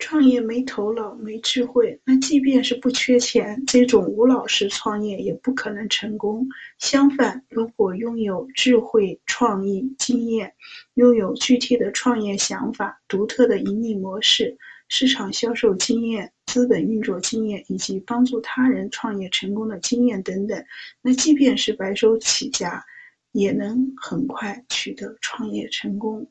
创业没头脑没智慧那即便是不缺钱这种无脑式创业也不可能成功。相反如果拥有智慧创意经验拥有具体的创业想法独特的盈利模式市场销售经验资本运作经验以及帮助他人创业成功的经验等等那即便是白手起家也能很快取得创业成功。